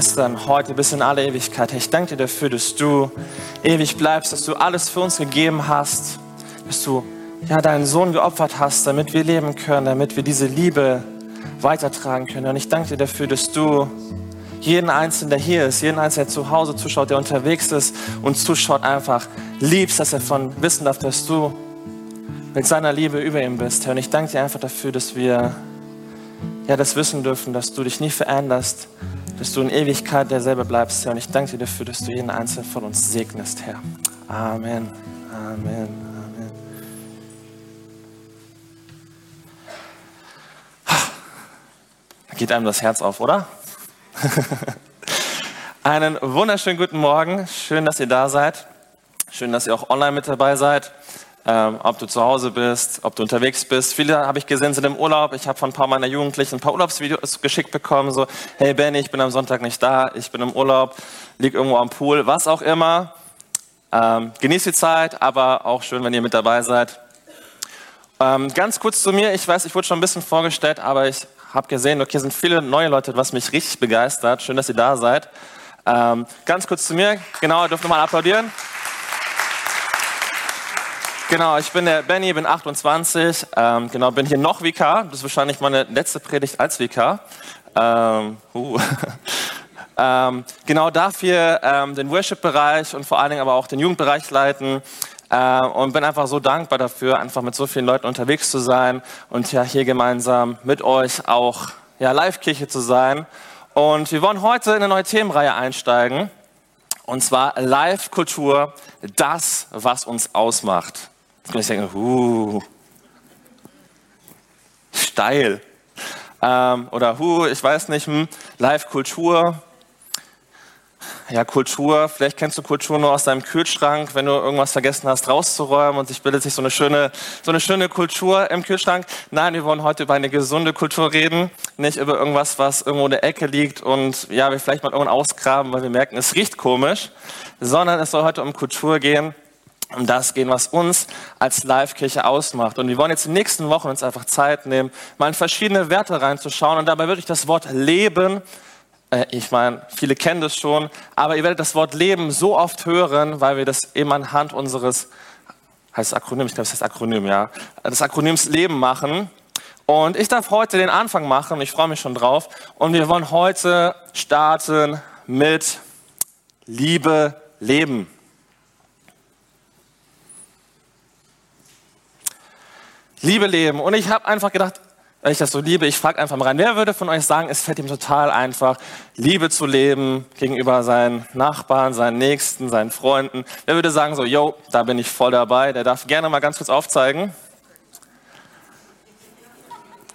gestern, heute bis in alle Ewigkeit. Herr, ich danke dir dafür, dass du ewig bleibst, dass du alles für uns gegeben hast, dass du ja, deinen Sohn geopfert hast, damit wir leben können, damit wir diese Liebe weitertragen können. Und ich danke dir dafür, dass du jeden Einzelnen, der hier ist, jeden Einzelnen, der zu Hause zuschaut, der unterwegs ist und zuschaut, einfach liebst, dass er von wissen darf, dass du mit seiner Liebe über ihm bist, Herr. Und ich danke dir einfach dafür, dass wir ja, das wissen dürfen, dass du dich nie veränderst, dass du in Ewigkeit derselbe bleibst, Herr. Und ich danke dir dafür, dass du jeden Einzelnen von uns segnest, Herr. Amen. Amen. Amen. Da geht einem das Herz auf, oder? Einen wunderschönen guten Morgen. Schön, dass ihr da seid. Schön, dass ihr auch online mit dabei seid. Ähm, ob du zu Hause bist, ob du unterwegs bist. Viele habe ich gesehen, sind im Urlaub. Ich habe von ein paar meiner Jugendlichen ein paar Urlaubsvideos geschickt bekommen. So, hey Benny, ich bin am Sonntag nicht da, ich bin im Urlaub, lieg irgendwo am Pool, was auch immer. Ähm, genießt die Zeit, aber auch schön, wenn ihr mit dabei seid. Ähm, ganz kurz zu mir. Ich weiß, ich wurde schon ein bisschen vorgestellt, aber ich habe gesehen, okay, sind viele neue Leute, was mich richtig begeistert. Schön, dass ihr da seid. Ähm, ganz kurz zu mir. Genau, ihr dürft nochmal applaudieren. Genau, ich bin der Benny, bin 28. Ähm, genau, bin hier noch Vikar. Das ist wahrscheinlich meine letzte Predigt als Vikar. Ähm, uh. ähm, genau dafür ähm, den Worship-Bereich und vor allen Dingen aber auch den Jugendbereich leiten. Äh, und bin einfach so dankbar dafür, einfach mit so vielen Leuten unterwegs zu sein und ja hier gemeinsam mit euch auch ja, Live-Kirche zu sein. Und wir wollen heute in eine neue Themenreihe einsteigen. Und zwar Live-Kultur, das, was uns ausmacht. Kann ich denken, uh, steil. Ähm, oder, hu, ich weiß nicht, hm, Live-Kultur, ja, Kultur, vielleicht kennst du Kultur nur aus deinem Kühlschrank, wenn du irgendwas vergessen hast rauszuräumen und sich bildet sich so eine schöne, so eine schöne Kultur im Kühlschrank. Nein, wir wollen heute über eine gesunde Kultur reden, nicht über irgendwas, was irgendwo in der Ecke liegt und ja, wir vielleicht mal irgendwann ausgraben, weil wir merken, es riecht komisch, sondern es soll heute um Kultur gehen, um das gehen, was uns als Live-Kirche ausmacht. Und wir wollen jetzt in den nächsten Wochen uns einfach Zeit nehmen, mal in verschiedene Werte reinzuschauen und dabei wirklich das Wort Leben äh, ich meine, viele kennen das schon, aber ihr werdet das Wort Leben so oft hören, weil wir das eben anhand unseres, heißt Akronym, ich glaube, es heißt Akronym, ja, des Akronyms Leben machen. Und ich darf heute den Anfang machen, ich freue mich schon drauf. Und wir wollen heute starten mit Liebe leben. Liebe leben. Und ich habe einfach gedacht, weil ich das so liebe, ich frage einfach mal rein, wer würde von euch sagen, es fällt ihm total einfach, Liebe zu leben gegenüber seinen Nachbarn, seinen Nächsten, seinen Freunden? Wer würde sagen so, yo, da bin ich voll dabei, der darf gerne mal ganz kurz aufzeigen.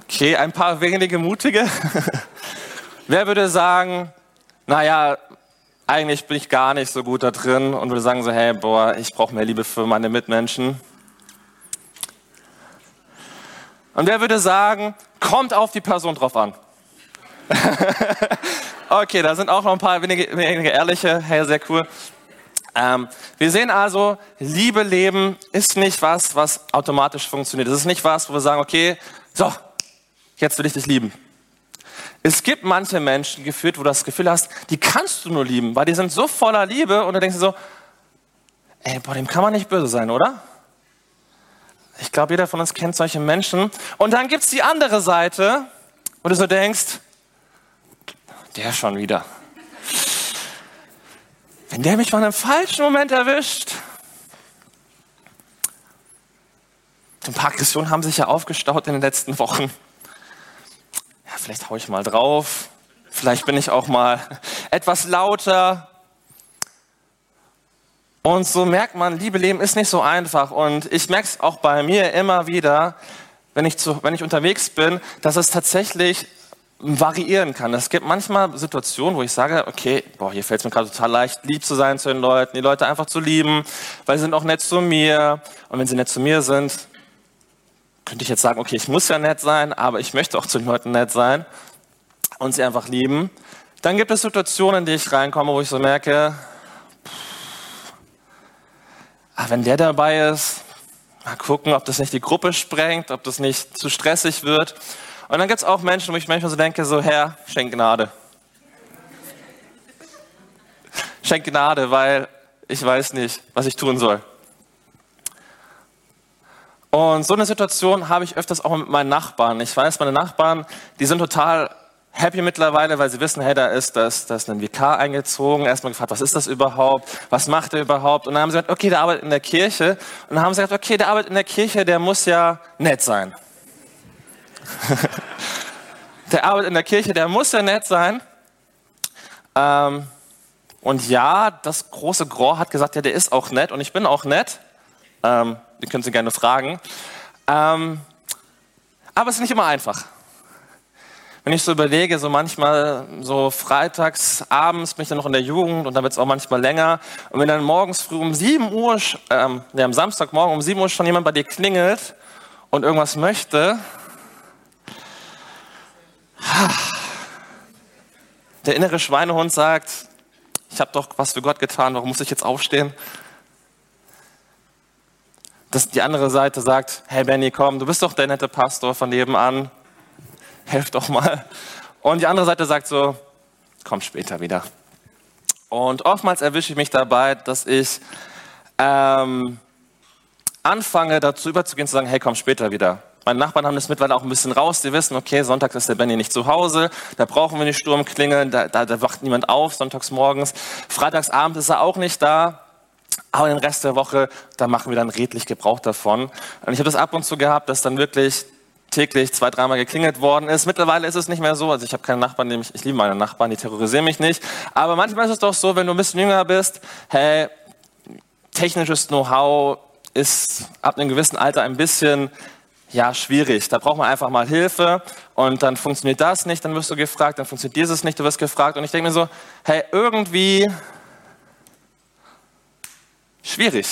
Okay, ein paar wenige Mutige. wer würde sagen, naja, eigentlich bin ich gar nicht so gut da drin und würde sagen so, hey, boah, ich brauche mehr Liebe für meine Mitmenschen. Und wer würde sagen, kommt auf die Person drauf an? okay, da sind auch noch ein paar wenige, wenige ehrliche. Hey, sehr cool. Ähm, wir sehen also, Liebe leben ist nicht was, was automatisch funktioniert. Es ist nicht was, wo wir sagen, okay, so, jetzt will ich dich lieben. Es gibt manche Menschen geführt, wo du das Gefühl hast, die kannst du nur lieben, weil die sind so voller Liebe und du denkst so, ey, boah, dem kann man nicht böse sein, oder? Ich glaube, jeder von uns kennt solche Menschen. Und dann gibt es die andere Seite, wo du so denkst, der schon wieder. Wenn der mich mal in einem falschen Moment erwischt. Ein paar Aggressionen haben sich ja aufgestaut in den letzten Wochen. Ja, vielleicht haue ich mal drauf. Vielleicht bin ich auch mal etwas lauter. Und so merkt man, Liebe leben ist nicht so einfach. Und ich merke es auch bei mir immer wieder, wenn ich, zu, wenn ich unterwegs bin, dass es tatsächlich variieren kann. Es gibt manchmal Situationen, wo ich sage, okay, boah, hier fällt es mir gerade total leicht, lieb zu sein zu den Leuten, die Leute einfach zu lieben, weil sie sind auch nett zu mir. Und wenn sie nett zu mir sind, könnte ich jetzt sagen, okay, ich muss ja nett sein, aber ich möchte auch zu den Leuten nett sein und sie einfach lieben. Dann gibt es Situationen, in die ich reinkomme, wo ich so merke, ah, wenn der dabei ist, mal gucken, ob das nicht die Gruppe sprengt, ob das nicht zu stressig wird. Und dann gibt es auch Menschen, wo ich manchmal so denke, so Herr, schenk Gnade. schenk Gnade, weil ich weiß nicht, was ich tun soll. Und so eine Situation habe ich öfters auch mit meinen Nachbarn. Ich weiß, meine Nachbarn, die sind total happy mittlerweile, weil sie wissen, hey, da ist, da ist ein Vikar eingezogen. Erstmal gefragt, was ist das überhaupt? Was macht er überhaupt? Und dann haben sie gesagt, okay, der arbeitet in der Kirche. Und dann haben sie gesagt, okay, der arbeitet in der Kirche, der muss ja nett sein. der arbeitet in der Kirche, der muss ja nett sein. Ähm, und ja, das große Gros hat gesagt, ja, der ist auch nett und ich bin auch nett. Ähm, die können Sie gerne fragen. Ähm, aber es ist nicht immer einfach. Wenn ich so überlege, so manchmal so freitags abends bin ich dann noch in der Jugend und dann wird es auch manchmal länger. Und wenn dann morgens früh um 7 Uhr, ähm, ja, am Samstagmorgen um 7 Uhr schon jemand bei dir klingelt und irgendwas möchte, der innere Schweinehund sagt, ich habe doch was für Gott getan, warum muss ich jetzt aufstehen? dass die andere Seite sagt, hey Benny, komm, du bist doch der nette Pastor von nebenan, helf doch mal. Und die andere Seite sagt so, komm später wieder. Und oftmals erwische ich mich dabei, dass ich ähm, anfange dazu überzugehen, zu sagen, hey, komm später wieder. Meine Nachbarn haben das mittlerweile auch ein bisschen raus. Die wissen, okay, sonntags ist der Benny nicht zu Hause, da brauchen wir nicht Sturm klingeln, da, da, da wacht niemand auf, sonntags morgens. Freitagsabend ist er auch nicht da. Aber den Rest der Woche, da machen wir dann redlich Gebrauch davon. Und ich habe das ab und zu gehabt, dass dann wirklich täglich zwei, dreimal geklingelt worden ist. Mittlerweile ist es nicht mehr so. Also ich habe keine Nachbarn, ich, ich liebe meine Nachbarn, die terrorisieren mich nicht. Aber manchmal ist es doch so, wenn du ein bisschen jünger bist, hey, technisches Know-how ist ab einem gewissen Alter ein bisschen ja, schwierig. Da braucht man einfach mal Hilfe und dann funktioniert das nicht, dann wirst du gefragt, dann funktioniert dieses nicht, du wirst gefragt und ich denke mir so, hey, irgendwie Schwierig.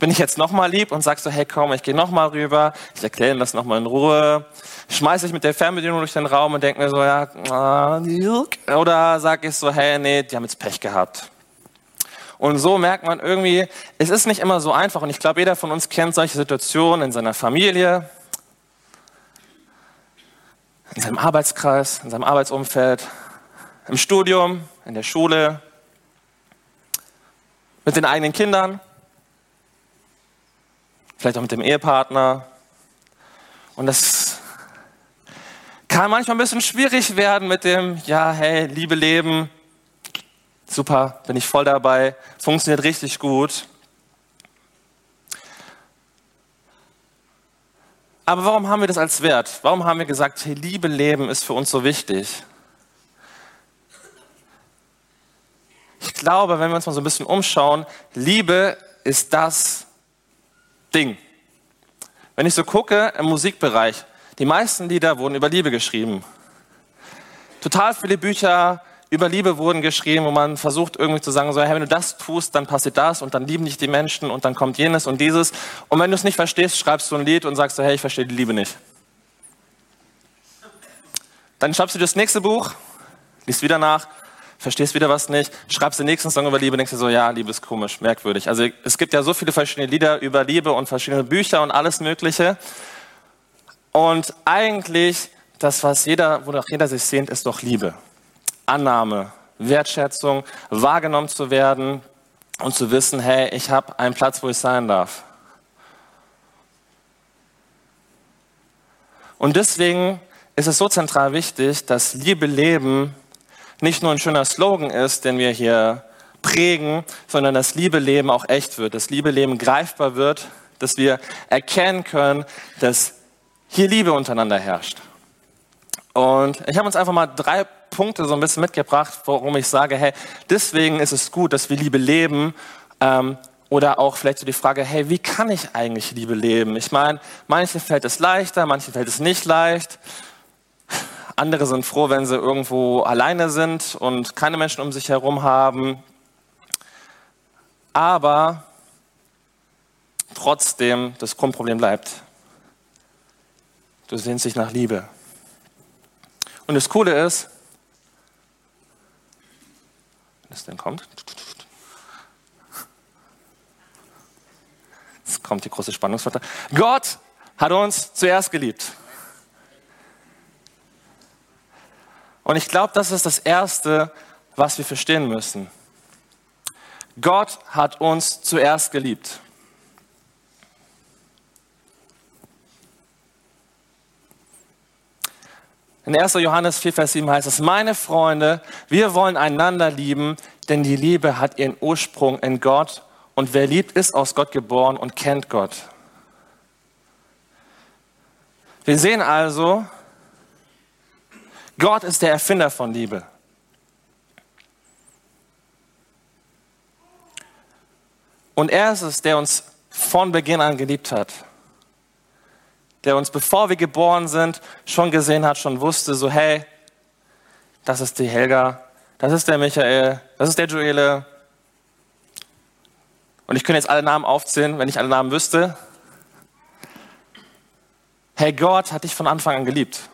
Bin ich jetzt nochmal lieb und sagst so, hey komm, ich gehe nochmal rüber, ich erkläre ihm das nochmal in Ruhe, schmeiße ich mit der Fernbedienung durch den Raum und denke mir so, ja, ah, oder sage ich so, hey, nee, die haben jetzt Pech gehabt. Und so merkt man irgendwie, es ist nicht immer so einfach und ich glaube, jeder von uns kennt solche Situationen in seiner Familie, in seinem Arbeitskreis, in seinem Arbeitsumfeld, im Studium, in der Schule, mit den eigenen Kindern, vielleicht auch mit dem Ehepartner. Und das kann manchmal ein bisschen schwierig werden mit dem, ja, hey, Liebe leben, super, bin ich voll dabei, funktioniert richtig gut. Aber warum haben wir das als Wert? Warum haben wir gesagt, hey, Liebe leben ist für uns so wichtig? ich glaube, wenn wir uns mal so ein bisschen umschauen, Liebe ist das Ding. Wenn ich so gucke im Musikbereich, die meisten Lieder wurden über Liebe geschrieben. Total viele Bücher über Liebe wurden geschrieben, wo man versucht irgendwie zu sagen, so, hey, wenn du das tust, dann passiert das und dann lieben dich die Menschen und dann kommt jenes und dieses. Und wenn du es nicht verstehst, schreibst du ein Lied und sagst so, hey, ich verstehe die Liebe nicht. Dann schreibst du das nächste Buch, liest wieder nach verstehst wieder was nicht, schreibst den nächsten Song über Liebe, denkst dir so, ja, Liebe ist komisch, merkwürdig. Also es gibt ja so viele verschiedene Lieder über Liebe und verschiedene Bücher und alles Mögliche. Und eigentlich, das, was jeder, wonach jeder sich sehnt, ist doch Liebe. Annahme, Wertschätzung, wahrgenommen zu werden und zu wissen, hey, ich habe einen Platz, wo ich sein darf. Und deswegen ist es so zentral wichtig, dass Liebe leben nicht nur ein schöner Slogan ist, den wir hier prägen, sondern das Liebeleben auch echt wird, das Liebeleben greifbar wird, dass wir erkennen können, dass hier Liebe untereinander herrscht. Und ich habe uns einfach mal drei Punkte so ein bisschen mitgebracht, warum ich sage, hey, deswegen ist es gut, dass wir Liebe leben. Ähm, oder auch vielleicht so die Frage, hey, wie kann ich eigentlich Liebe leben? Ich meine, manchen fällt es leichter, manchen fällt es nicht leicht. Andere sind froh, wenn sie irgendwo alleine sind und keine Menschen um sich herum haben. Aber trotzdem, das Grundproblem bleibt. Du sehnst dich nach Liebe. Und das Coole ist, wenn es denn kommt, jetzt kommt die große Spannungswörter. Gott hat uns zuerst geliebt. Und ich glaube, das ist das Erste, was wir verstehen müssen. Gott hat uns zuerst geliebt. In 1. Johannes 4, Vers 7 heißt es, meine Freunde, wir wollen einander lieben, denn die Liebe hat ihren Ursprung in Gott und wer liebt, ist aus Gott geboren und kennt Gott. Wir sehen also, Gott ist der Erfinder von Liebe. Und er ist es, der uns von Beginn an geliebt hat. Der uns, bevor wir geboren sind, schon gesehen hat, schon wusste, so hey, das ist die Helga, das ist der Michael, das ist der Joele. Und ich könnte jetzt alle Namen aufzählen, wenn ich alle Namen wüsste. Hey, Gott hat dich von Anfang an geliebt.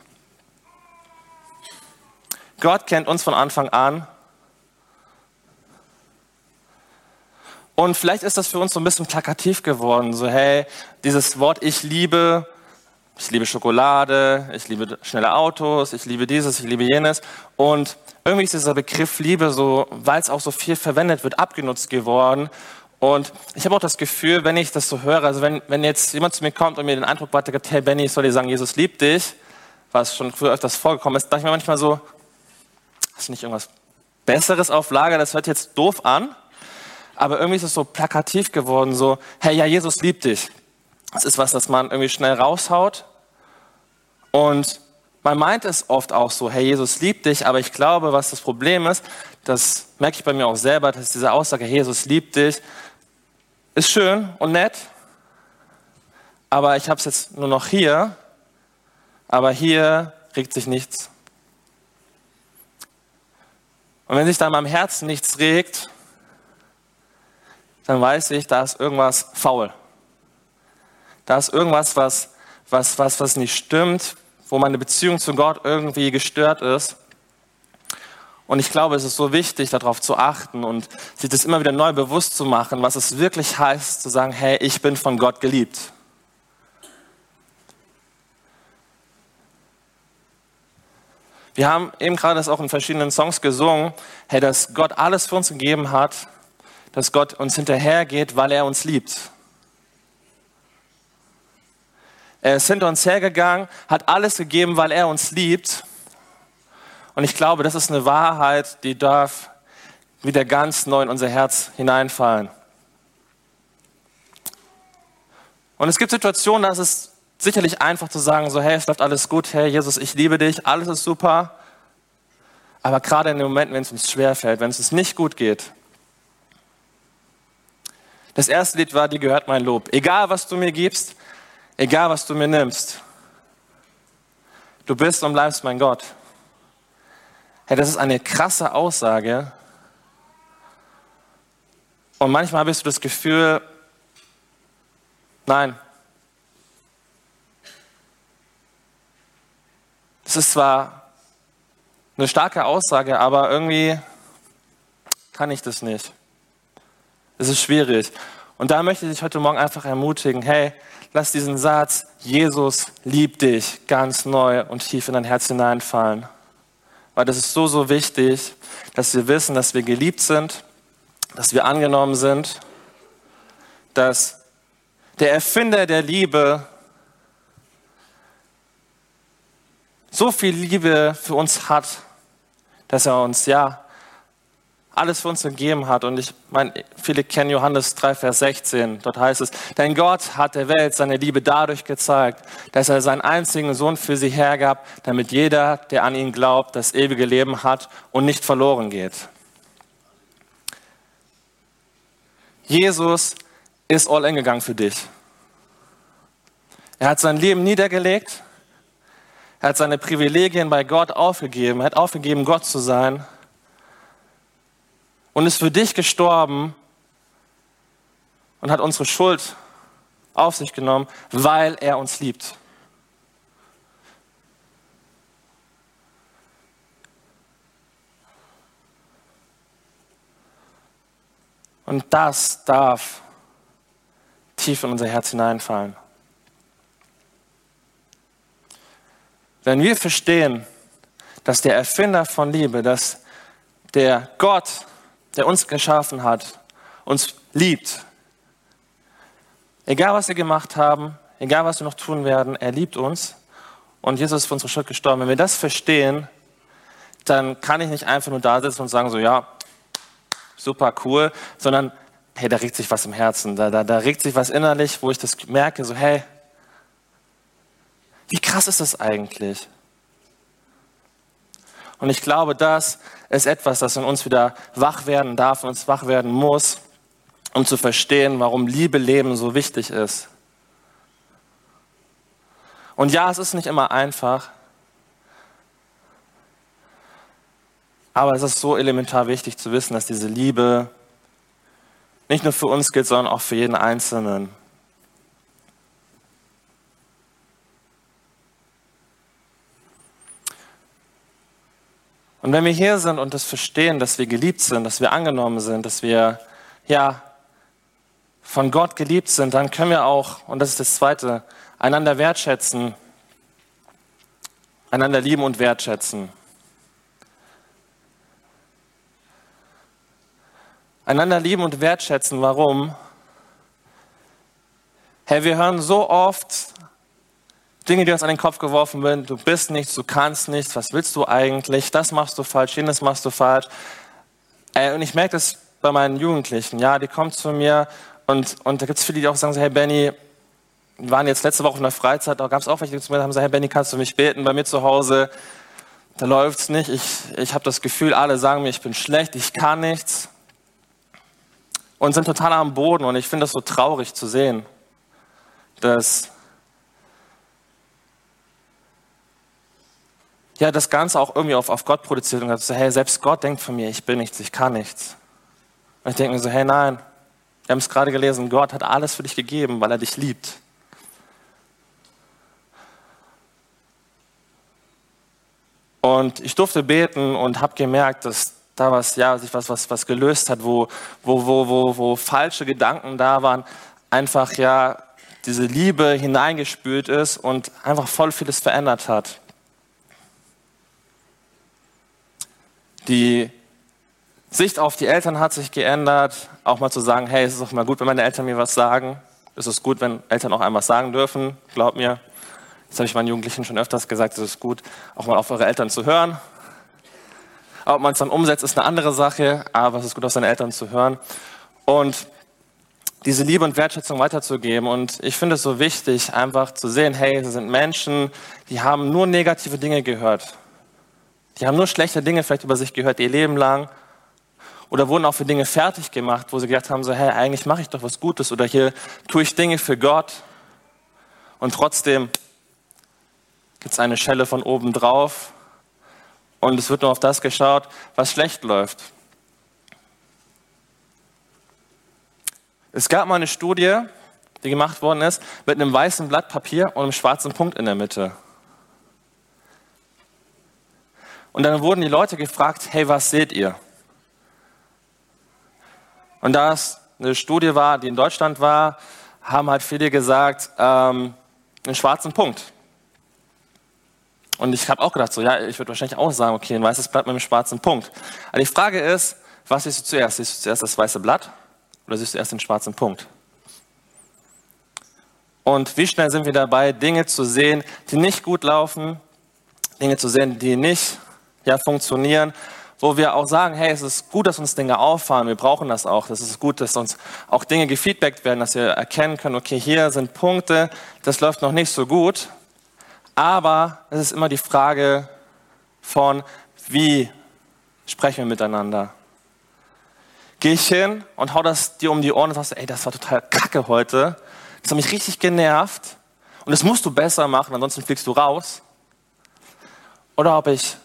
Gott kennt uns von Anfang an Und vielleicht ist das für uns so ein bisschen plakativ geworden. So, hey, dieses Wort ich liebe, ich liebe Schokolade, ich liebe schnelle Autos, ich liebe dieses, ich liebe jenes. Und irgendwie ist dieser Begriff Liebe so, weil es auch so viel verwendet wird, abgenutzt geworden. Und ich habe auch das Gefühl, wenn ich das so höre, also wenn, wenn jetzt jemand zu mir kommt und mir den Eindruck weitergibt, hey Benny, ich soll dir sagen, Jesus liebt dich, was schon früher öfters vorgekommen ist, dachte ich mir manchmal so, hast du nicht irgendwas Besseres auf Lager? Das hört jetzt doof an aber irgendwie ist es so plakativ geworden, so, hey, ja, Jesus liebt dich. Das ist was, das man irgendwie schnell raushaut. Und man meint es oft auch so, hey, Jesus liebt dich, aber ich glaube, was das Problem ist, das merke ich bei mir auch selber, dass diese Aussage, hey, Jesus liebt dich, ist schön und nett, aber ich habe es jetzt nur noch hier, aber hier regt sich nichts. Und wenn sich da in meinem Herzen nichts regt, dann weiß ich, da ist irgendwas faul. Da ist irgendwas, was, was, was, was nicht stimmt, wo meine Beziehung zu Gott irgendwie gestört ist. Und ich glaube, es ist so wichtig, darauf zu achten und sich das immer wieder neu bewusst zu machen, was es wirklich heißt, zu sagen, hey, ich bin von Gott geliebt. Wir haben eben gerade das auch in verschiedenen Songs gesungen, hey, dass Gott alles für uns gegeben hat, dass Gott uns hinterhergeht, weil er uns liebt. Er ist hinter uns hergegangen, hat alles gegeben, weil er uns liebt. Und ich glaube, das ist eine Wahrheit, die darf wieder ganz neu in unser Herz hineinfallen. Und es gibt Situationen, da ist es sicherlich einfach zu sagen, so hey, es läuft alles gut, hey Jesus, ich liebe dich, alles ist super. Aber gerade in den Momenten, wenn es uns schwerfällt, wenn es uns nicht gut geht, das erste Lied war, dir gehört mein Lob. Egal, was du mir gibst, egal, was du mir nimmst, du bist und bleibst mein Gott. Hey, das ist eine krasse Aussage. Und manchmal ich so das Gefühl, nein. Das ist zwar eine starke Aussage, aber irgendwie kann ich das nicht. Es ist schwierig. Und da möchte ich dich heute Morgen einfach ermutigen, hey, lass diesen Satz, Jesus liebt dich, ganz neu und tief in dein Herz hineinfallen. Weil das ist so, so wichtig, dass wir wissen, dass wir geliebt sind, dass wir angenommen sind, dass der Erfinder der Liebe so viel Liebe für uns hat, dass er uns ja alles für uns gegeben hat. Und ich meine, viele kennen Johannes 3, Vers 16. Dort heißt es, denn Gott hat der Welt seine Liebe dadurch gezeigt, dass er seinen einzigen Sohn für sie hergab, damit jeder, der an ihn glaubt, das ewige Leben hat und nicht verloren geht. Jesus ist all in gegangen für dich. Er hat sein Leben niedergelegt. Er hat seine Privilegien bei Gott aufgegeben. Er hat aufgegeben, Gott zu sein und ist für dich gestorben und hat unsere Schuld auf sich genommen, weil er uns liebt. Und das darf tief in unser Herz hineinfallen. Wenn wir verstehen, dass der Erfinder von Liebe, dass der Gott, der uns geschaffen hat, uns liebt. Egal was wir gemacht haben, egal was wir noch tun werden, er liebt uns und Jesus ist für unsere Schuld gestorben. Wenn wir das verstehen, dann kann ich nicht einfach nur da sitzen und sagen so, ja, super cool, sondern hey, da regt sich was im Herzen, da, da, da regt sich was innerlich, wo ich das merke, so hey, wie krass ist das eigentlich? Und ich glaube, das ist etwas, das in uns wieder wach werden darf und uns wach werden muss, um zu verstehen, warum Liebe leben so wichtig ist. Und ja, es ist nicht immer einfach, aber es ist so elementar wichtig zu wissen, dass diese Liebe nicht nur für uns gilt, sondern auch für jeden Einzelnen. Und wenn wir hier sind und das verstehen, dass wir geliebt sind, dass wir angenommen sind, dass wir ja von Gott geliebt sind, dann können wir auch, und das ist das Zweite, einander wertschätzen, einander lieben und wertschätzen. Einander lieben und wertschätzen, warum? Hey, wir hören so oft Dinge, die uns an den Kopf geworfen werden. Du bist nichts, du kannst nichts, was willst du eigentlich? Das machst du falsch, jenes machst du falsch. Äh, und ich merke das bei meinen Jugendlichen. Ja, die kommen zu mir und, und da gibt es viele, die auch sagen so, hey Benny, wir waren jetzt letzte Woche in der Freizeit, da gab es auch welche, die zu mir haben gesagt, hey Benny, kannst du mich beten bei mir zu Hause? Da läuft es nicht. Ich, ich habe das Gefühl, alle sagen mir, ich bin schlecht, ich kann nichts. Und sind total am Boden. Und ich finde das so traurig zu sehen, dass ja, das Ganze auch irgendwie auf, auf Gott produziert und so, hey, selbst Gott denkt von mir, ich bin nichts, ich kann nichts. Und ich denke mir so, hey, nein, wir haben es gerade gelesen, Gott hat alles für dich gegeben, weil er dich liebt. Und ich durfte beten und habe gemerkt, dass da was, ja, sich was, was, was gelöst hat, wo, wo, wo, wo, wo falsche Gedanken da waren, einfach ja diese Liebe hineingespült ist und einfach voll vieles verändert hat. Die Sicht auf die Eltern hat sich geändert, auch mal zu sagen, hey, es ist auch mal gut, wenn meine Eltern mir was sagen. Es ist gut, wenn Eltern auch einem was sagen dürfen, glaub mir. Das habe ich meinen Jugendlichen schon öfters gesagt, es ist gut, auch mal auf eure Eltern zu hören. Ob man es dann umsetzt, ist eine andere Sache, aber es ist gut, auf seine Eltern zu hören. Und diese Liebe und Wertschätzung weiterzugeben. Und ich finde es so wichtig, einfach zu sehen, hey, sie sind Menschen, die haben nur negative Dinge gehört. Die haben nur schlechte Dinge vielleicht über sich gehört ihr Leben lang. Oder wurden auch für Dinge fertig gemacht, wo sie gedacht haben, so, hey, eigentlich mache ich doch was Gutes. Oder hier tue ich Dinge für Gott. Und trotzdem gibt es eine Schelle von oben drauf. Und es wird nur auf das geschaut, was schlecht läuft. Es gab mal eine Studie, die gemacht worden ist, mit einem weißen Blatt Papier und einem schwarzen Punkt in der Mitte. Und dann wurden die Leute gefragt, hey, was seht ihr? Und da es eine Studie war, die in Deutschland war, haben halt viele gesagt, ähm, einen schwarzen Punkt. Und ich habe auch gedacht, so, ja, ich würde wahrscheinlich auch sagen, okay, ein weißes Blatt mit einem schwarzen Punkt. Aber die Frage ist, was siehst du zuerst? Siehst du zuerst das weiße Blatt oder siehst du erst den schwarzen Punkt? Und wie schnell sind wir dabei, Dinge zu sehen, die nicht gut laufen, Dinge zu sehen, die nicht ja, funktionieren, wo wir auch sagen, hey, es ist gut, dass uns Dinge auffallen, wir brauchen das auch. Es ist gut, dass uns auch Dinge gefeedbackt werden, dass wir erkennen können, okay, hier sind Punkte, das läuft noch nicht so gut. Aber es ist immer die Frage von, wie sprechen wir miteinander? Gehe ich hin und hau das dir um die Ohren und sagst, ey, das war total kacke heute. Das hat mich richtig genervt. Und das musst du besser machen, ansonsten fliegst du raus. Oder ob ich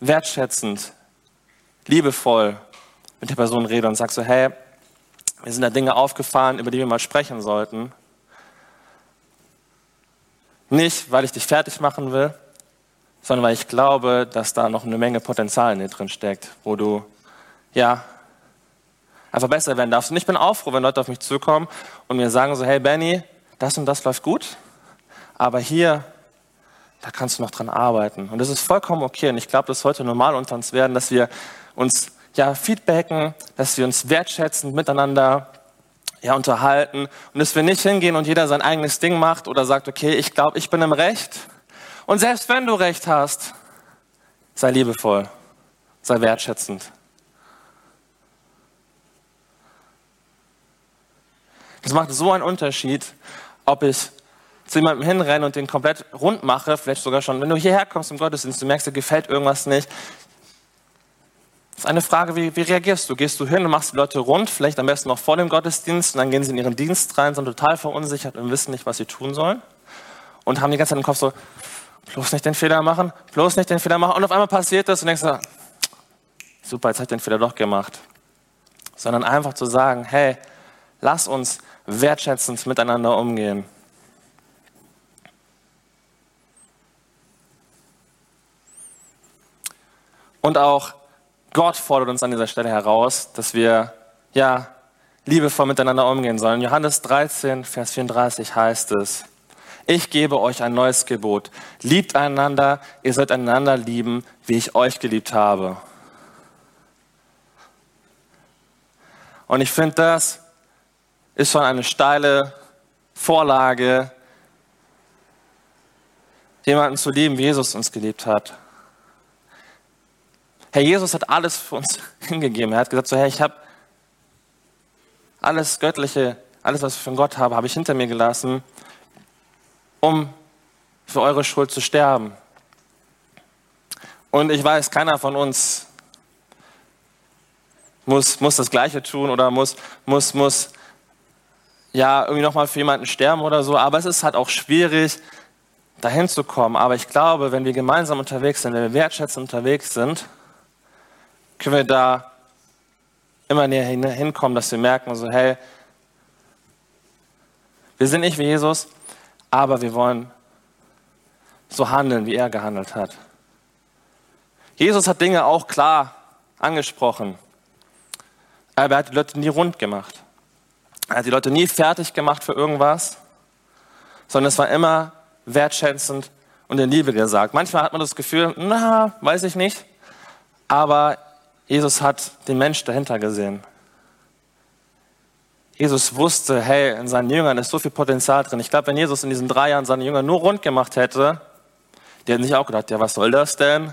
wertschätzend, liebevoll mit der Person rede und sage so, hey, mir sind da Dinge aufgefallen, über die wir mal sprechen sollten. Nicht, weil ich dich fertig machen will, sondern weil ich glaube, dass da noch eine Menge Potenzial in dir drin steckt, wo du, ja, einfach besser werden darfst. Und ich bin auch froh, wenn Leute auf mich zukommen und mir sagen so, hey Benny, das und das läuft gut, aber hier da kannst du noch dran arbeiten. Und das ist vollkommen okay. Und ich glaube, das sollte normal unter uns werden, dass wir uns ja, feedbacken, dass wir uns wertschätzen, miteinander ja, unterhalten und dass wir nicht hingehen und jeder sein eigenes Ding macht oder sagt, okay, ich glaube, ich bin im Recht. Und selbst wenn du Recht hast, sei liebevoll, sei wertschätzend. Das macht so einen Unterschied, ob ich zu jemandem hinrenne und den komplett rund mache, vielleicht sogar schon, wenn du hierher kommst im Gottesdienst, du merkst, dir gefällt irgendwas nicht. Das ist eine Frage, wie, wie reagierst du? Gehst du hin und machst die Leute rund, vielleicht am besten noch vor dem Gottesdienst und dann gehen sie in ihren Dienst rein, sind total verunsichert und wissen nicht, was sie tun sollen und haben die ganze Zeit im Kopf so, bloß nicht den Fehler machen, bloß nicht den Fehler machen und auf einmal passiert das und denkst du, super, jetzt habe ich den Fehler doch gemacht. Sondern einfach zu sagen, hey, lass uns wertschätzend miteinander umgehen. Und auch Gott fordert uns an dieser Stelle heraus, dass wir ja liebevoll miteinander umgehen sollen. Johannes 13, Vers 34 heißt es, ich gebe euch ein neues Gebot. Liebt einander, ihr sollt einander lieben, wie ich euch geliebt habe. Und ich finde, das ist schon eine steile Vorlage, jemanden zu lieben, wie Jesus uns geliebt hat. Herr Jesus hat alles für uns hingegeben. Er hat gesagt, so Herr, ich habe alles Göttliche, alles, was ich von Gott habe, habe ich hinter mir gelassen, um für eure Schuld zu sterben. Und ich weiß, keiner von uns muss, muss das Gleiche tun oder muss, muss, muss ja, irgendwie nochmal für jemanden sterben oder so. Aber es ist halt auch schwierig, dahin zu kommen. Aber ich glaube, wenn wir gemeinsam unterwegs sind, wenn wir wertschätzend unterwegs sind, können wir da immer näher hinkommen, dass wir merken, so, hey, wir sind nicht wie Jesus, aber wir wollen so handeln, wie er gehandelt hat. Jesus hat Dinge auch klar angesprochen, aber er hat die Leute nie rund gemacht. Er hat die Leute nie fertig gemacht für irgendwas, sondern es war immer wertschätzend und in Liebe gesagt. Manchmal hat man das Gefühl, na, weiß ich nicht, aber Jesus hat den Mensch dahinter gesehen. Jesus wusste, hey, in seinen Jüngern ist so viel Potenzial drin. Ich glaube, wenn Jesus in diesen drei Jahren seine Jünger nur rund gemacht hätte, die hätten sich auch gedacht, ja, was soll das denn?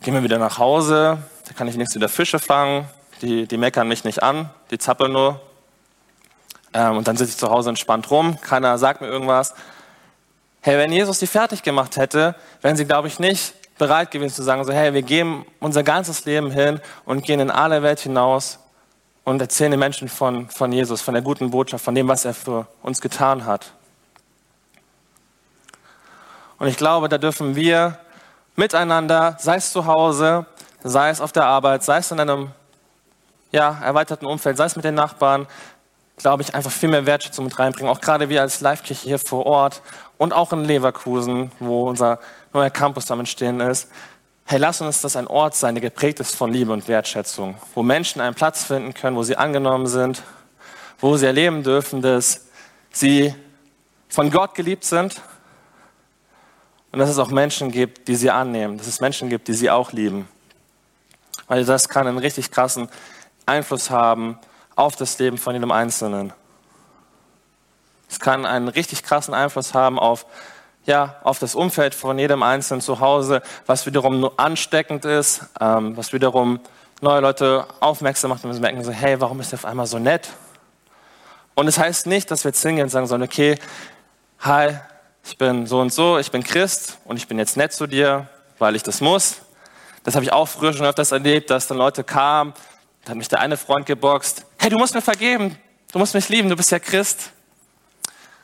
Gehen wir wieder nach Hause, da kann ich nichts wieder Fische fangen, die, die meckern mich nicht an, die zappeln nur. Ähm, und dann sitze ich zu Hause entspannt rum, keiner sagt mir irgendwas. Hey, wenn Jesus die fertig gemacht hätte, wären sie, glaube ich, nicht bereit gewesen zu sagen, so, hey, wir geben unser ganzes Leben hin und gehen in alle Welt hinaus und erzählen den Menschen von, von Jesus, von der guten Botschaft, von dem, was er für uns getan hat. Und ich glaube, da dürfen wir miteinander, sei es zu Hause, sei es auf der Arbeit, sei es in einem ja, erweiterten Umfeld, sei es mit den Nachbarn, glaube ich, einfach viel mehr Wertschätzung mit reinbringen. Auch gerade wir als Live-Kirche hier vor Ort und auch in Leverkusen, wo unser neuer Campus am Entstehen ist. Hey, lass uns das ein Ort sein, der geprägt ist von Liebe und Wertschätzung, wo Menschen einen Platz finden können, wo sie angenommen sind, wo sie erleben dürfen, dass sie von Gott geliebt sind und dass es auch Menschen gibt, die sie annehmen, dass es Menschen gibt, die sie auch lieben. Weil das kann einen richtig krassen Einfluss haben auf das Leben von jedem Einzelnen. Es kann einen richtig krassen Einfluss haben auf, ja, auf das Umfeld von jedem Einzelnen zu Hause, was wiederum ansteckend ist, ähm, was wiederum neue Leute aufmerksam macht und sie merken so, hey, warum ist der auf einmal so nett? Und es das heißt nicht, dass wir jetzt hingehen und sagen sollen, okay, hi, ich bin so und so, ich bin Christ und ich bin jetzt nett zu dir, weil ich das muss. Das habe ich auch früher schon öfters erlebt, dass dann Leute kamen, da hat mich der eine Freund geboxt, hey, du musst mir vergeben, du musst mich lieben, du bist ja Christ.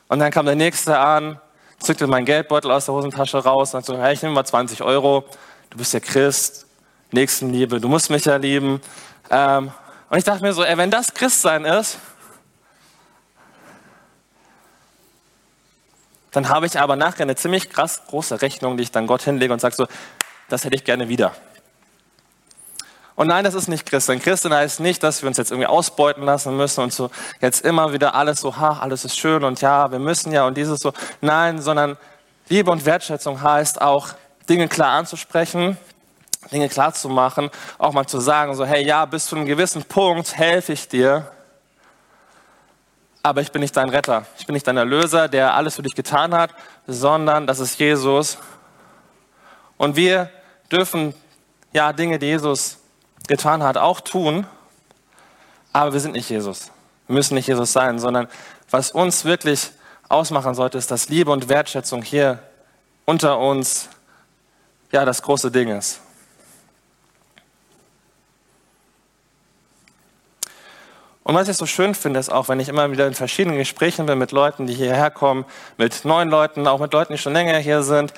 Und dann kam der Nächste an, zückte meinen Geldbeutel aus der Hosentasche raus und sagte, hey, ich nehme mal 20 Euro, du bist ja Christ, Nächstenliebe, du musst mich ja lieben. Ähm, und ich dachte mir so, ey, wenn das Christsein ist, dann habe ich aber nachher eine ziemlich krass große Rechnung, die ich dann Gott hinlege und sage so, das hätte ich gerne wieder. Und nein, das ist nicht Christen. Christen heißt nicht, dass wir uns jetzt irgendwie ausbeuten lassen müssen und so jetzt immer wieder alles so, ha, alles ist schön und ja, wir müssen ja und dieses so. Nein, sondern Liebe und Wertschätzung heißt auch, Dinge klar anzusprechen, Dinge klar zu machen, auch mal zu sagen, so, hey, ja, bis zu einem gewissen Punkt helfe ich dir, aber ich bin nicht dein Retter. Ich bin nicht dein Erlöser, der alles für dich getan hat, sondern das ist Jesus. Und wir dürfen ja Dinge, die Jesus getan hat, auch tun, aber wir sind nicht Jesus. Wir müssen nicht Jesus sein, sondern was uns wirklich ausmachen sollte, ist, dass Liebe und Wertschätzung hier unter uns ja das große Ding ist. Und was ich so schön finde, ist auch, wenn ich immer wieder in verschiedenen Gesprächen bin mit Leuten, die hierher kommen, mit neuen Leuten, auch mit Leuten, die schon länger hier sind,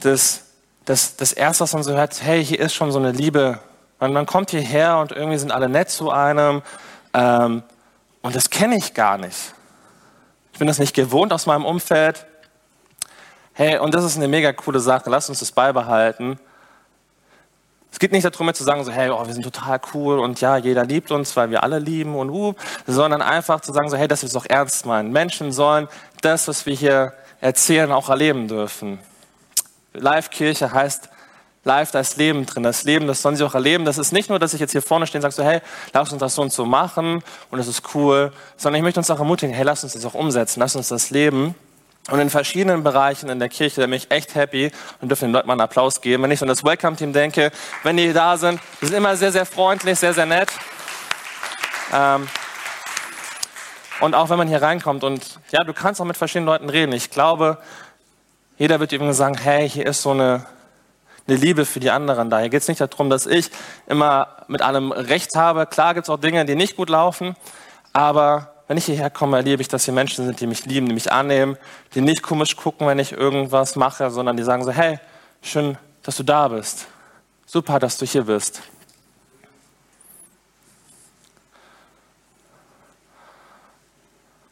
das, das, das Erste, was man so hört, hey, hier ist schon so eine Liebe. Man, man kommt hierher und irgendwie sind alle nett zu einem. Ähm, und das kenne ich gar nicht. Ich bin das nicht gewohnt aus meinem Umfeld. Hey, und das ist eine mega coole Sache. Lass uns das beibehalten. Es geht nicht darum, zu sagen, so, hey, oh, wir sind total cool und ja, jeder liebt uns, weil wir alle lieben und uh, sondern einfach zu sagen, so, hey, dass wir es auch ernst meinen. Menschen sollen das, was wir hier erzählen, auch erleben dürfen. Live-Kirche heißt live da ist Leben drin. Das Leben, das sollen sie auch erleben. Das ist nicht nur, dass ich jetzt hier vorne stehe und sage so, hey, lass uns das so und so machen und das ist cool, sondern ich möchte uns auch ermutigen, hey, lass uns das auch umsetzen, lass uns das leben. Und in verschiedenen Bereichen in der Kirche, da bin ich echt happy und dürfen den Leuten mal einen Applaus geben. Wenn ich an das Welcome-Team denke, wenn die da sind, die sind immer sehr, sehr freundlich, sehr, sehr nett. Ähm, und auch wenn man hier reinkommt und ja, du kannst auch mit verschiedenen Leuten reden. Ich glaube, jeder wird übrigens sagen, hey, hier ist so eine, eine Liebe für die anderen da. Hier geht es nicht darum, dass ich immer mit allem Recht habe. Klar gibt es auch Dinge, die nicht gut laufen, aber wenn ich hierher komme, erlebe ich, dass hier Menschen sind, die mich lieben, die mich annehmen, die nicht komisch gucken, wenn ich irgendwas mache, sondern die sagen so, hey, schön, dass du da bist. Super, dass du hier bist.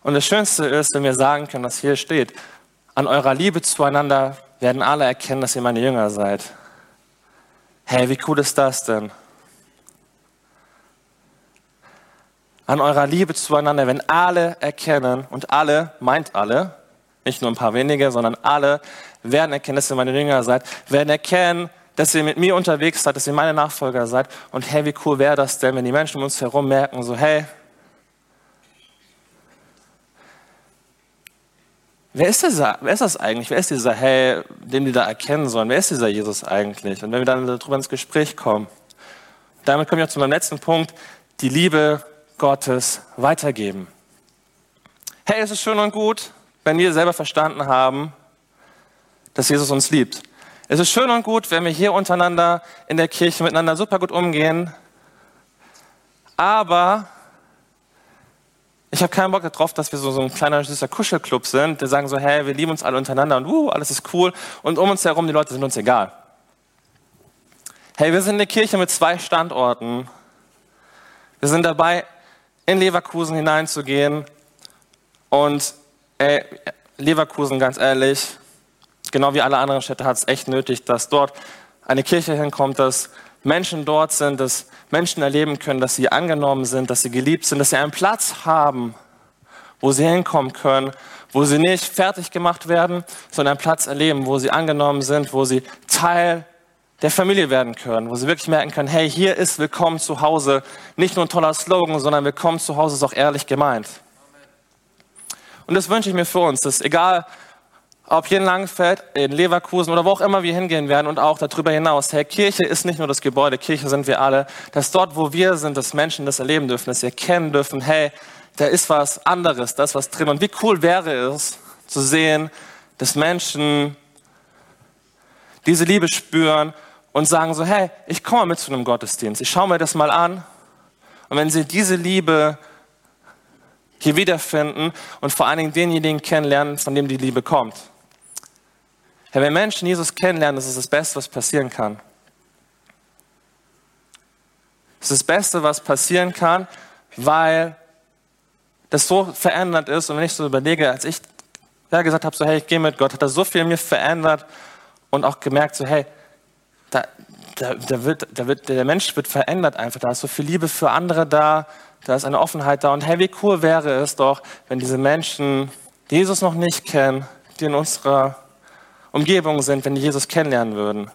Und das Schönste ist, wenn wir sagen können, was hier steht, an eurer Liebe zueinander werden alle erkennen, dass ihr meine Jünger seid. Hey, wie cool ist das denn? an eurer Liebe zueinander, wenn alle erkennen, und alle meint alle, nicht nur ein paar wenige, sondern alle werden erkennen, dass ihr meine Jünger seid, werden erkennen, dass ihr mit mir unterwegs seid, dass ihr meine Nachfolger seid. Und hey, wie cool wäre das denn, wenn die Menschen um uns herum merken, so hey, wer ist, dieser, wer ist das eigentlich? Wer ist dieser, hey, den die da erkennen sollen? Wer ist dieser Jesus eigentlich? Und wenn wir dann darüber ins Gespräch kommen. Damit komme ich auch zu meinem letzten Punkt, die Liebe Gottes weitergeben. Hey, es ist schön und gut, wenn wir selber verstanden haben, dass Jesus uns liebt. Es ist schön und gut, wenn wir hier untereinander in der Kirche miteinander super gut umgehen. Aber ich habe keinen Bock darauf, dass wir so, so ein kleiner süßer Kuschelclub sind, der sagen so, hey, wir lieben uns alle untereinander und uh, alles ist cool. Und um uns herum, die Leute sind uns egal. Hey, wir sind eine Kirche mit zwei Standorten. Wir sind dabei, in Leverkusen hineinzugehen. Und ey, Leverkusen, ganz ehrlich, genau wie alle anderen Städte, hat es echt nötig, dass dort eine Kirche hinkommt, dass Menschen dort sind, dass Menschen erleben können, dass sie angenommen sind, dass sie geliebt sind, dass sie einen Platz haben, wo sie hinkommen können, wo sie nicht fertig gemacht werden, sondern einen Platz erleben, wo sie angenommen sind, wo sie Teil der Familie werden können, wo sie wirklich merken können, hey, hier ist Willkommen zu Hause nicht nur ein toller Slogan, sondern Willkommen zu Hause ist auch ehrlich gemeint. Und das wünsche ich mir für uns, dass egal, ob hier in Langenfeld, in Leverkusen oder wo auch immer wir hingehen werden und auch darüber hinaus, hey, Kirche ist nicht nur das Gebäude, Kirche sind wir alle, dass dort, wo wir sind, dass Menschen das erleben dürfen, dass sie erkennen dürfen, hey, da ist was anderes, da ist was drin. Und wie cool wäre es zu sehen, dass Menschen diese Liebe spüren und sagen so, hey, ich komme mit zu einem Gottesdienst, ich schaue mir das mal an. Und wenn sie diese Liebe hier wiederfinden und vor allen Dingen denjenigen kennenlernen, von dem die Liebe kommt. Ja, wenn Menschen Jesus kennenlernen, das ist das Beste, was passieren kann. Das ist das Beste, was passieren kann, weil das so verändert ist. Und wenn ich so überlege, als ich ja, gesagt habe, so, hey, ich gehe mit Gott, hat er so viel in mir verändert und auch gemerkt, so, hey, da, da, da, wird, da wird, der Mensch wird verändert einfach. Da ist so viel Liebe für andere da, da ist eine Offenheit da. Und hey, wie cool wäre es doch, wenn diese Menschen, die Jesus noch nicht kennen, die in unserer Umgebung sind, wenn die Jesus kennenlernen würden.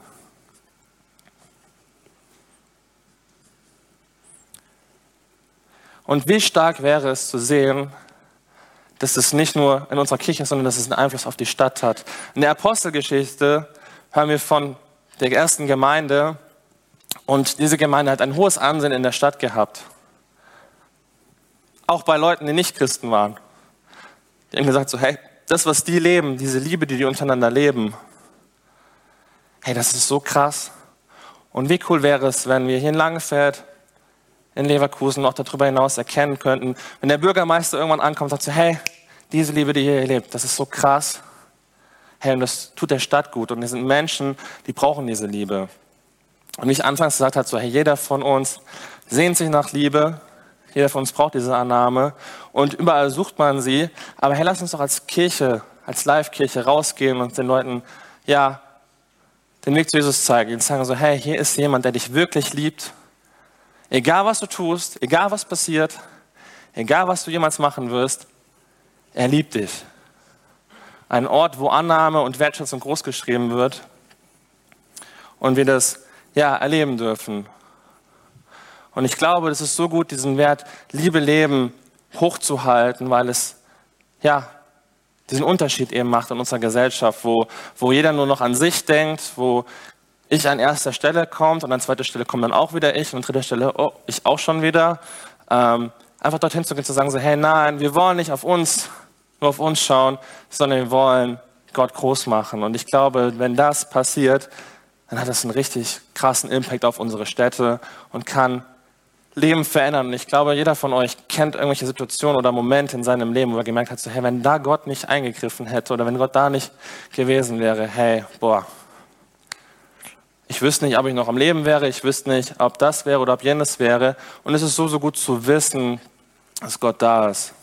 Und wie stark wäre es zu sehen, dass es nicht nur in unserer Kirche ist, sondern dass es einen Einfluss auf die Stadt hat. In der Apostelgeschichte hören wir von der ersten Gemeinde und diese Gemeinde hat ein hohes Ansehen in der Stadt gehabt. Auch bei Leuten, die nicht Christen waren. Die haben gesagt so, hey, das, was die leben, diese Liebe, die die untereinander leben, hey, das ist so krass. Und wie cool wäre es, wenn wir hier in Langefeld, in Leverkusen noch darüber hinaus erkennen könnten, wenn der Bürgermeister irgendwann ankommt und sagt so, hey, diese Liebe, die ihr lebt, das ist so krass. Hey, und das tut der Stadt gut. Und es sind Menschen, die brauchen diese Liebe. Und wie ich anfangs gesagt habe, so, hey, jeder von uns sehnt sich nach Liebe. Jeder von uns braucht diese Annahme. Und überall sucht man sie. Aber hey, lass uns doch als Kirche, als Live-Kirche rausgehen und den Leuten, ja, den Weg zu Jesus zeigen. Und sagen so, hey, hier ist jemand, der dich wirklich liebt. Egal was du tust, egal was passiert, egal was du jemals machen wirst, er liebt dich. Ein Ort, wo Annahme und Wertschätzung großgeschrieben wird und wir das ja erleben dürfen. Und ich glaube, es ist so gut, diesen Wert Liebe leben hochzuhalten, weil es ja diesen Unterschied eben macht in unserer Gesellschaft, wo, wo jeder nur noch an sich denkt, wo ich an erster Stelle kommt und an zweiter Stelle kommt dann auch wieder ich und an dritter Stelle, oh, ich auch schon wieder. Ähm, einfach dorthin zu gehen, zu sagen, so, hey, nein, wir wollen nicht auf uns, nur auf uns schauen, sondern wir wollen Gott groß machen. Und ich glaube, wenn das passiert, dann hat das einen richtig krassen Impact auf unsere Städte und kann Leben verändern. Und ich glaube, jeder von euch kennt irgendwelche Situationen oder Momente in seinem Leben, wo er gemerkt hat, so, hey, wenn da Gott nicht eingegriffen hätte oder wenn Gott da nicht gewesen wäre, hey, boah, ich wüsste nicht, ob ich noch am Leben wäre, ich wüsste nicht, ob das wäre oder ob jenes wäre. Und es ist so, so gut zu wissen, dass Gott da ist.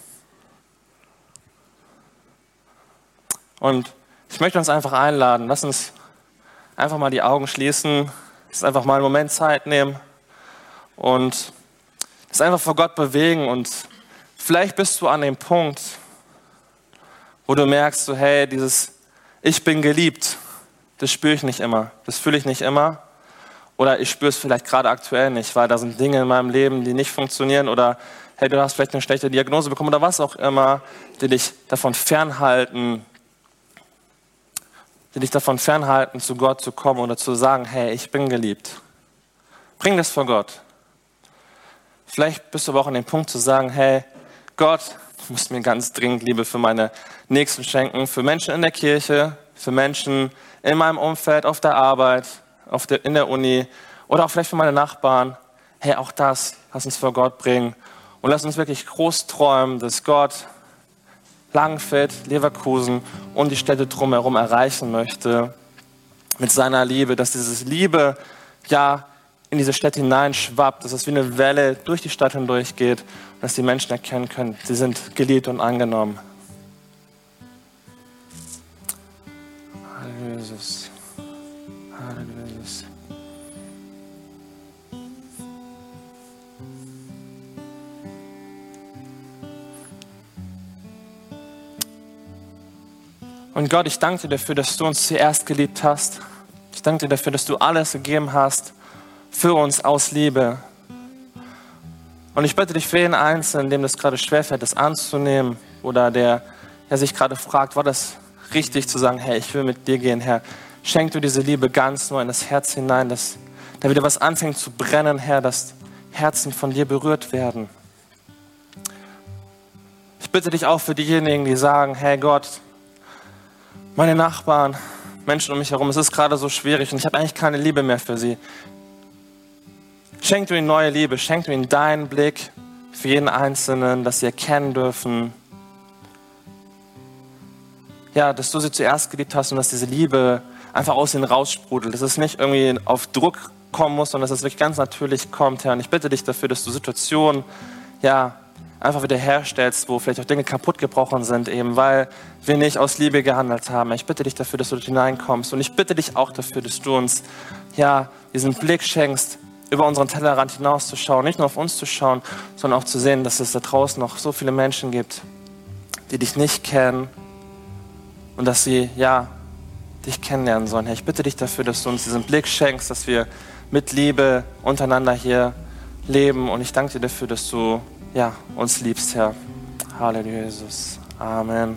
Und ich möchte uns einfach einladen, lass uns einfach mal die Augen schließen, uns einfach mal einen Moment Zeit nehmen und es einfach vor Gott bewegen. Und vielleicht bist du an dem Punkt, wo du merkst, so, hey, dieses Ich bin geliebt, das spüre ich nicht immer, das fühle ich nicht immer. Oder ich spüre es vielleicht gerade aktuell nicht, weil da sind Dinge in meinem Leben, die nicht funktionieren. Oder hey, du hast vielleicht eine schlechte Diagnose bekommen oder was auch immer, die dich davon fernhalten, die dich davon fernhalten, zu Gott zu kommen oder zu sagen, hey, ich bin geliebt. Bring das vor Gott. Vielleicht bist du aber auch an dem Punkt zu sagen, hey, Gott, du musst mir ganz dringend Liebe für meine Nächsten schenken, für Menschen in der Kirche, für Menschen in meinem Umfeld, auf der Arbeit, auf der, in der Uni oder auch vielleicht für meine Nachbarn. Hey, auch das, lass uns vor Gott bringen und lass uns wirklich groß träumen, dass Gott Langenfeld, Leverkusen und die Städte drumherum erreichen möchte mit seiner Liebe, dass diese Liebe ja in diese Städte hineinschwappt, dass es wie eine Welle durch die Stadt hindurch geht und dass die Menschen erkennen können, sie sind geliebt und angenommen. Halleluja, Jesus. Halleluja, Jesus. Und Gott, ich danke dir dafür, dass du uns zuerst geliebt hast. Ich danke dir dafür, dass du alles gegeben hast für uns aus Liebe. Und ich bitte dich für jeden Einzelnen, dem das gerade schwerfällt, das anzunehmen oder der, der sich gerade fragt, war das richtig zu sagen, Herr, ich will mit dir gehen, Herr. Schenk du diese Liebe ganz nur in das Herz hinein, dass da wieder was anfängt zu brennen, Herr, dass Herzen von dir berührt werden. Ich bitte dich auch für diejenigen, die sagen, hey Gott, meine Nachbarn, Menschen um mich herum, es ist gerade so schwierig und ich habe eigentlich keine Liebe mehr für sie. Schenk du ihnen neue Liebe, schenk du ihnen deinen Blick für jeden Einzelnen, dass sie erkennen dürfen, ja, dass du sie zuerst geliebt hast und dass diese Liebe einfach aus ihnen raussprudelt, dass es nicht irgendwie auf Druck kommen muss, sondern dass es wirklich ganz natürlich kommt, Herr. Und ich bitte dich dafür, dass du Situationen, ja, einfach wieder herstellst, wo vielleicht auch Dinge kaputt gebrochen sind, eben weil wir nicht aus Liebe gehandelt haben. Ich bitte dich dafür, dass du dort hineinkommst. Und ich bitte dich auch dafür, dass du uns ja diesen Blick schenkst, über unseren Tellerrand hinauszuschauen, nicht nur auf uns zu schauen, sondern auch zu sehen, dass es da draußen noch so viele Menschen gibt, die dich nicht kennen und dass sie ja dich kennenlernen sollen. Herr, ich bitte dich dafür, dass du uns diesen Blick schenkst, dass wir mit Liebe untereinander hier leben und ich danke dir dafür, dass du ja, uns liebst, Herr. Halleluja, Jesus. Amen.